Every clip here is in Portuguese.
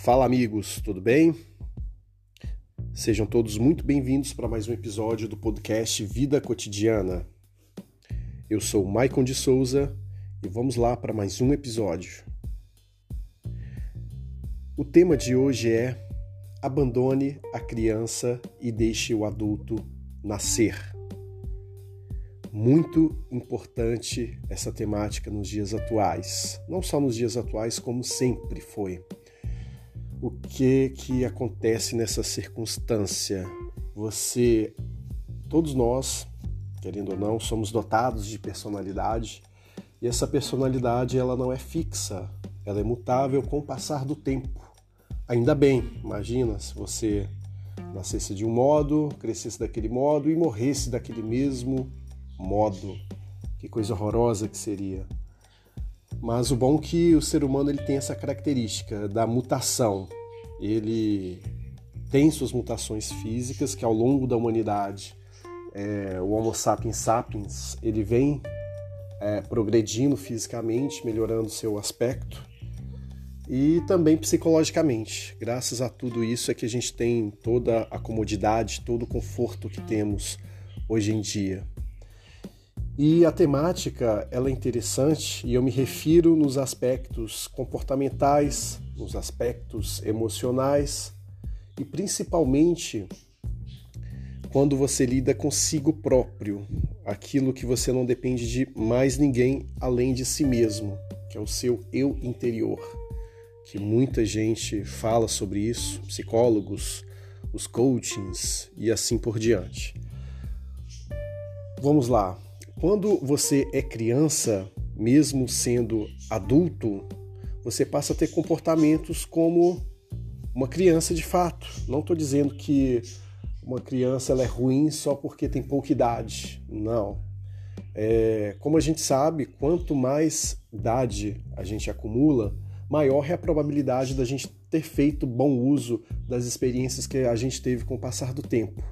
Fala amigos, tudo bem? Sejam todos muito bem-vindos para mais um episódio do podcast Vida Cotidiana. Eu sou Maicon de Souza e vamos lá para mais um episódio. O tema de hoje é Abandone a criança e deixe o adulto nascer. Muito importante essa temática nos dias atuais, não só nos dias atuais, como sempre foi. Que que acontece nessa circunstância? Você, todos nós, querendo ou não, somos dotados de personalidade e essa personalidade ela não é fixa, ela é mutável com o passar do tempo. Ainda bem, imagina se você nascesse de um modo, crescesse daquele modo e morresse daquele mesmo modo. Que coisa horrorosa que seria. Mas o bom é que o ser humano ele tem essa característica da mutação. Ele tem suas mutações físicas que ao longo da humanidade é, o Homo sapiens sapiens ele vem é, progredindo fisicamente, melhorando seu aspecto e também psicologicamente. Graças a tudo isso é que a gente tem toda a comodidade, todo o conforto que temos hoje em dia. E a temática ela é interessante e eu me refiro nos aspectos comportamentais, nos aspectos emocionais e principalmente quando você lida consigo próprio, aquilo que você não depende de mais ninguém além de si mesmo, que é o seu eu interior, que muita gente fala sobre isso, psicólogos, os coachings e assim por diante. Vamos lá, quando você é criança, mesmo sendo adulto, você passa a ter comportamentos como uma criança de fato. Não estou dizendo que uma criança ela é ruim só porque tem pouca idade. Não. É, como a gente sabe, quanto mais idade a gente acumula, maior é a probabilidade da gente ter feito bom uso das experiências que a gente teve com o passar do tempo.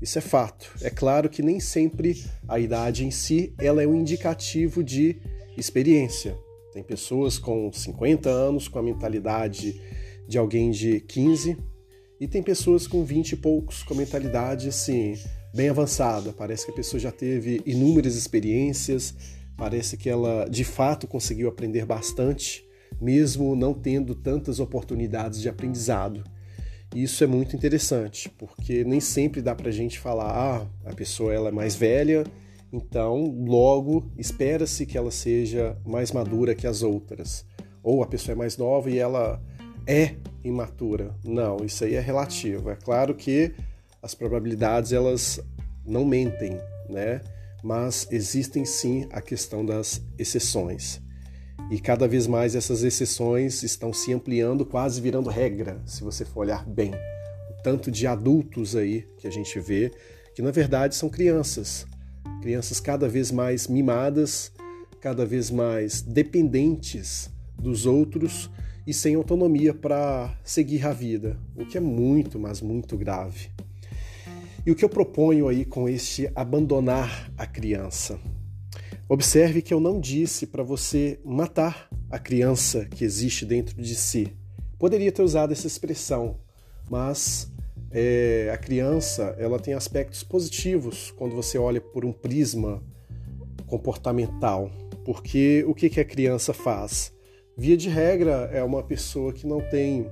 Isso é fato. É claro que nem sempre a idade em si ela é um indicativo de experiência. Tem pessoas com 50 anos com a mentalidade de alguém de 15 e tem pessoas com 20 e poucos com a mentalidade assim bem avançada. Parece que a pessoa já teve inúmeras experiências, parece que ela de fato conseguiu aprender bastante, mesmo não tendo tantas oportunidades de aprendizado. Isso é muito interessante, porque nem sempre dá para a gente falar, ah, a pessoa ela é mais velha, então logo espera-se que ela seja mais madura que as outras. Ou a pessoa é mais nova e ela é imatura. Não, isso aí é relativo. É claro que as probabilidades elas não mentem, né? Mas existem sim a questão das exceções. E cada vez mais essas exceções estão se ampliando, quase virando regra, se você for olhar bem. O tanto de adultos aí que a gente vê, que na verdade são crianças. Crianças cada vez mais mimadas, cada vez mais dependentes dos outros e sem autonomia para seguir a vida, o que é muito, mas muito grave. E o que eu proponho aí com este abandonar a criança? Observe que eu não disse para você matar a criança que existe dentro de si. Poderia ter usado essa expressão, mas é, a criança ela tem aspectos positivos quando você olha por um prisma comportamental. Porque o que, que a criança faz? Via de regra, é uma pessoa que não tem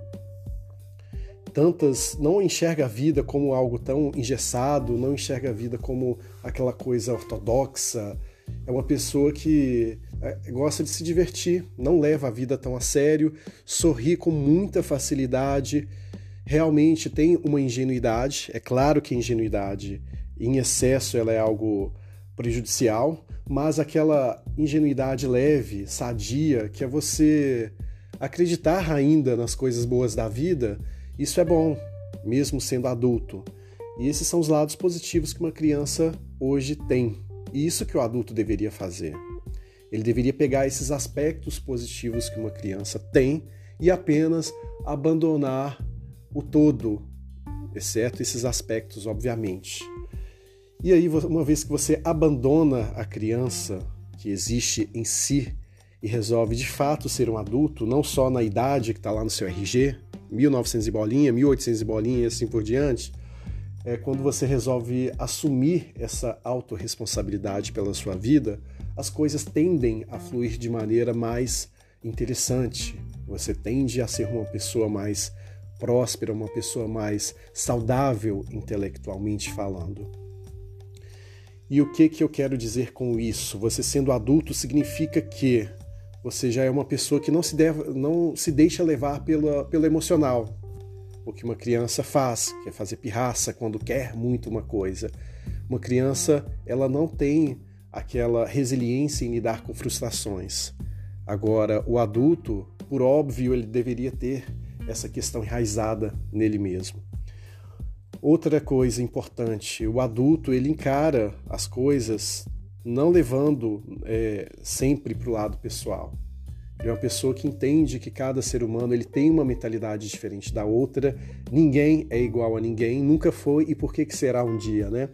tantas. não enxerga a vida como algo tão engessado, não enxerga a vida como aquela coisa ortodoxa é uma pessoa que é, gosta de se divertir, não leva a vida tão a sério, sorri com muita facilidade, realmente tem uma ingenuidade. É claro que a ingenuidade em excesso ela é algo prejudicial, mas aquela ingenuidade leve, sadia, que é você acreditar ainda nas coisas boas da vida, isso é bom, mesmo sendo adulto. E esses são os lados positivos que uma criança hoje tem. E isso que o adulto deveria fazer. Ele deveria pegar esses aspectos positivos que uma criança tem e apenas abandonar o todo, exceto esses aspectos, obviamente. E aí, uma vez que você abandona a criança que existe em si e resolve de fato ser um adulto, não só na idade que está lá no seu RG, 1900 e bolinha, 1800 e bolinha e assim por diante, é quando você resolve assumir essa autorresponsabilidade pela sua vida, as coisas tendem a fluir de maneira mais interessante. Você tende a ser uma pessoa mais próspera, uma pessoa mais saudável intelectualmente falando. E o que que eu quero dizer com isso? Você sendo adulto significa que você já é uma pessoa que não se, deve, não se deixa levar pela, pelo emocional. O que uma criança faz, que é fazer pirraça quando quer muito uma coisa. Uma criança, ela não tem aquela resiliência em lidar com frustrações. Agora, o adulto, por óbvio, ele deveria ter essa questão enraizada nele mesmo. Outra coisa importante, o adulto ele encara as coisas não levando é, sempre para o lado pessoal. É uma pessoa que entende que cada ser humano ele tem uma mentalidade diferente da outra, ninguém é igual a ninguém, nunca foi e por que, que será um dia, né?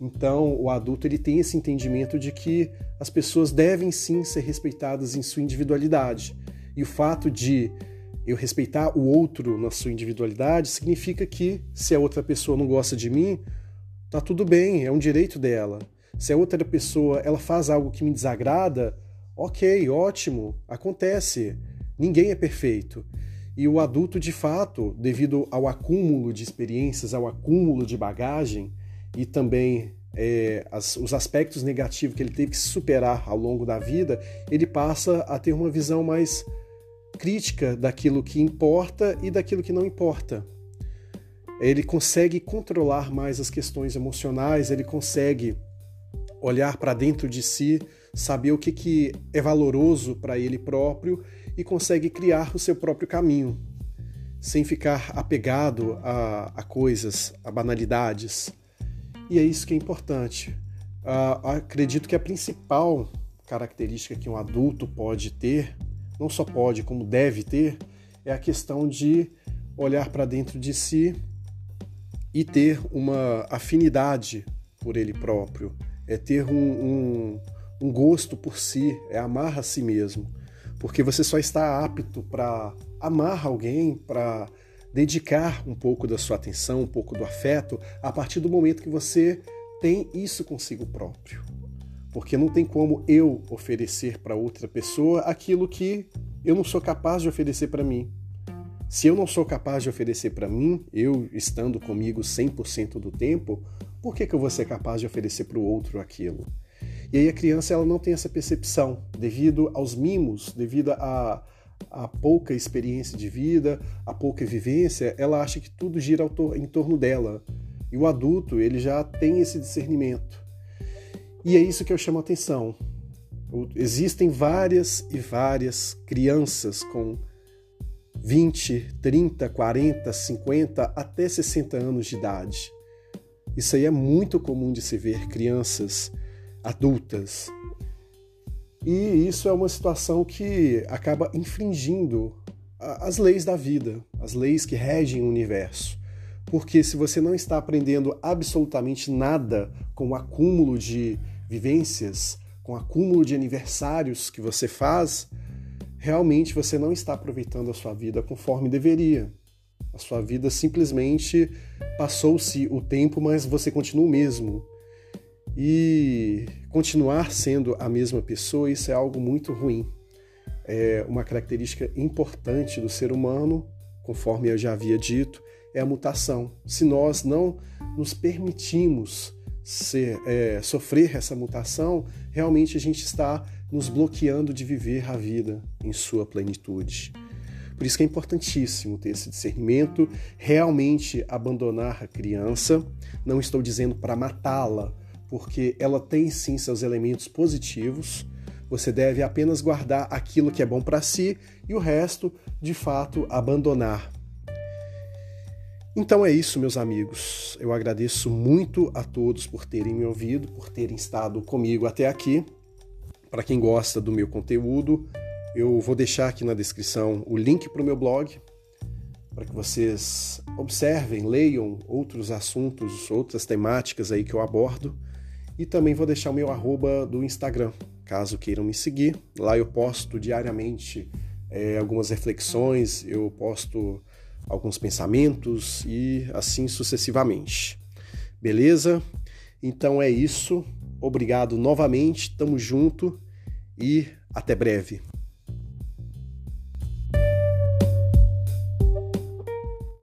Então, o adulto ele tem esse entendimento de que as pessoas devem sim ser respeitadas em sua individualidade. E o fato de eu respeitar o outro na sua individualidade significa que se a outra pessoa não gosta de mim, tá tudo bem, é um direito dela. Se a outra pessoa ela faz algo que me desagrada, ok, ótimo, acontece. Ninguém é perfeito. E o adulto, de fato, devido ao acúmulo de experiências, ao acúmulo de bagagem e também é, as, os aspectos negativos que ele teve que superar ao longo da vida, ele passa a ter uma visão mais crítica daquilo que importa e daquilo que não importa. Ele consegue controlar mais as questões emocionais, ele consegue olhar para dentro de si, saber o que, que é valoroso para ele próprio e consegue criar o seu próprio caminho, sem ficar apegado a, a coisas, a banalidades. E é isso que é importante. Uh, acredito que a principal característica que um adulto pode ter, não só pode, como deve ter, é a questão de olhar para dentro de si e ter uma afinidade por ele próprio, é ter um, um, um gosto por si, é amar a si mesmo. Porque você só está apto para amar alguém, para dedicar um pouco da sua atenção, um pouco do afeto, a partir do momento que você tem isso consigo próprio. Porque não tem como eu oferecer para outra pessoa aquilo que eu não sou capaz de oferecer para mim. Se eu não sou capaz de oferecer para mim, eu estando comigo 100% do tempo, por que, que eu vou ser capaz de oferecer para o outro aquilo? E aí a criança ela não tem essa percepção, devido aos mimos, devido a, a pouca experiência de vida, a pouca vivência, ela acha que tudo gira em torno dela. E o adulto, ele já tem esse discernimento. E é isso que eu chamo a atenção. Existem várias e várias crianças com 20, 30, 40, 50, até 60 anos de idade isso aí é muito comum de se ver crianças adultas. E isso é uma situação que acaba infringindo as leis da vida, as leis que regem o universo. Porque se você não está aprendendo absolutamente nada com o acúmulo de vivências, com o acúmulo de aniversários que você faz, realmente você não está aproveitando a sua vida conforme deveria. A sua vida simplesmente passou-se o tempo, mas você continua o mesmo. E continuar sendo a mesma pessoa, isso é algo muito ruim. É uma característica importante do ser humano, conforme eu já havia dito, é a mutação. Se nós não nos permitimos ser, é, sofrer essa mutação, realmente a gente está nos bloqueando de viver a vida em sua plenitude. Por isso que é importantíssimo ter esse discernimento, realmente abandonar a criança. Não estou dizendo para matá-la, porque ela tem sim seus elementos positivos. Você deve apenas guardar aquilo que é bom para si e o resto, de fato, abandonar. Então é isso, meus amigos. Eu agradeço muito a todos por terem me ouvido, por terem estado comigo até aqui. Para quem gosta do meu conteúdo, eu vou deixar aqui na descrição o link para o meu blog, para que vocês observem, leiam outros assuntos, outras temáticas aí que eu abordo. E também vou deixar o meu arroba do Instagram, caso queiram me seguir. Lá eu posto diariamente é, algumas reflexões, eu posto alguns pensamentos e assim sucessivamente. Beleza? Então é isso. Obrigado novamente, tamo junto e até breve.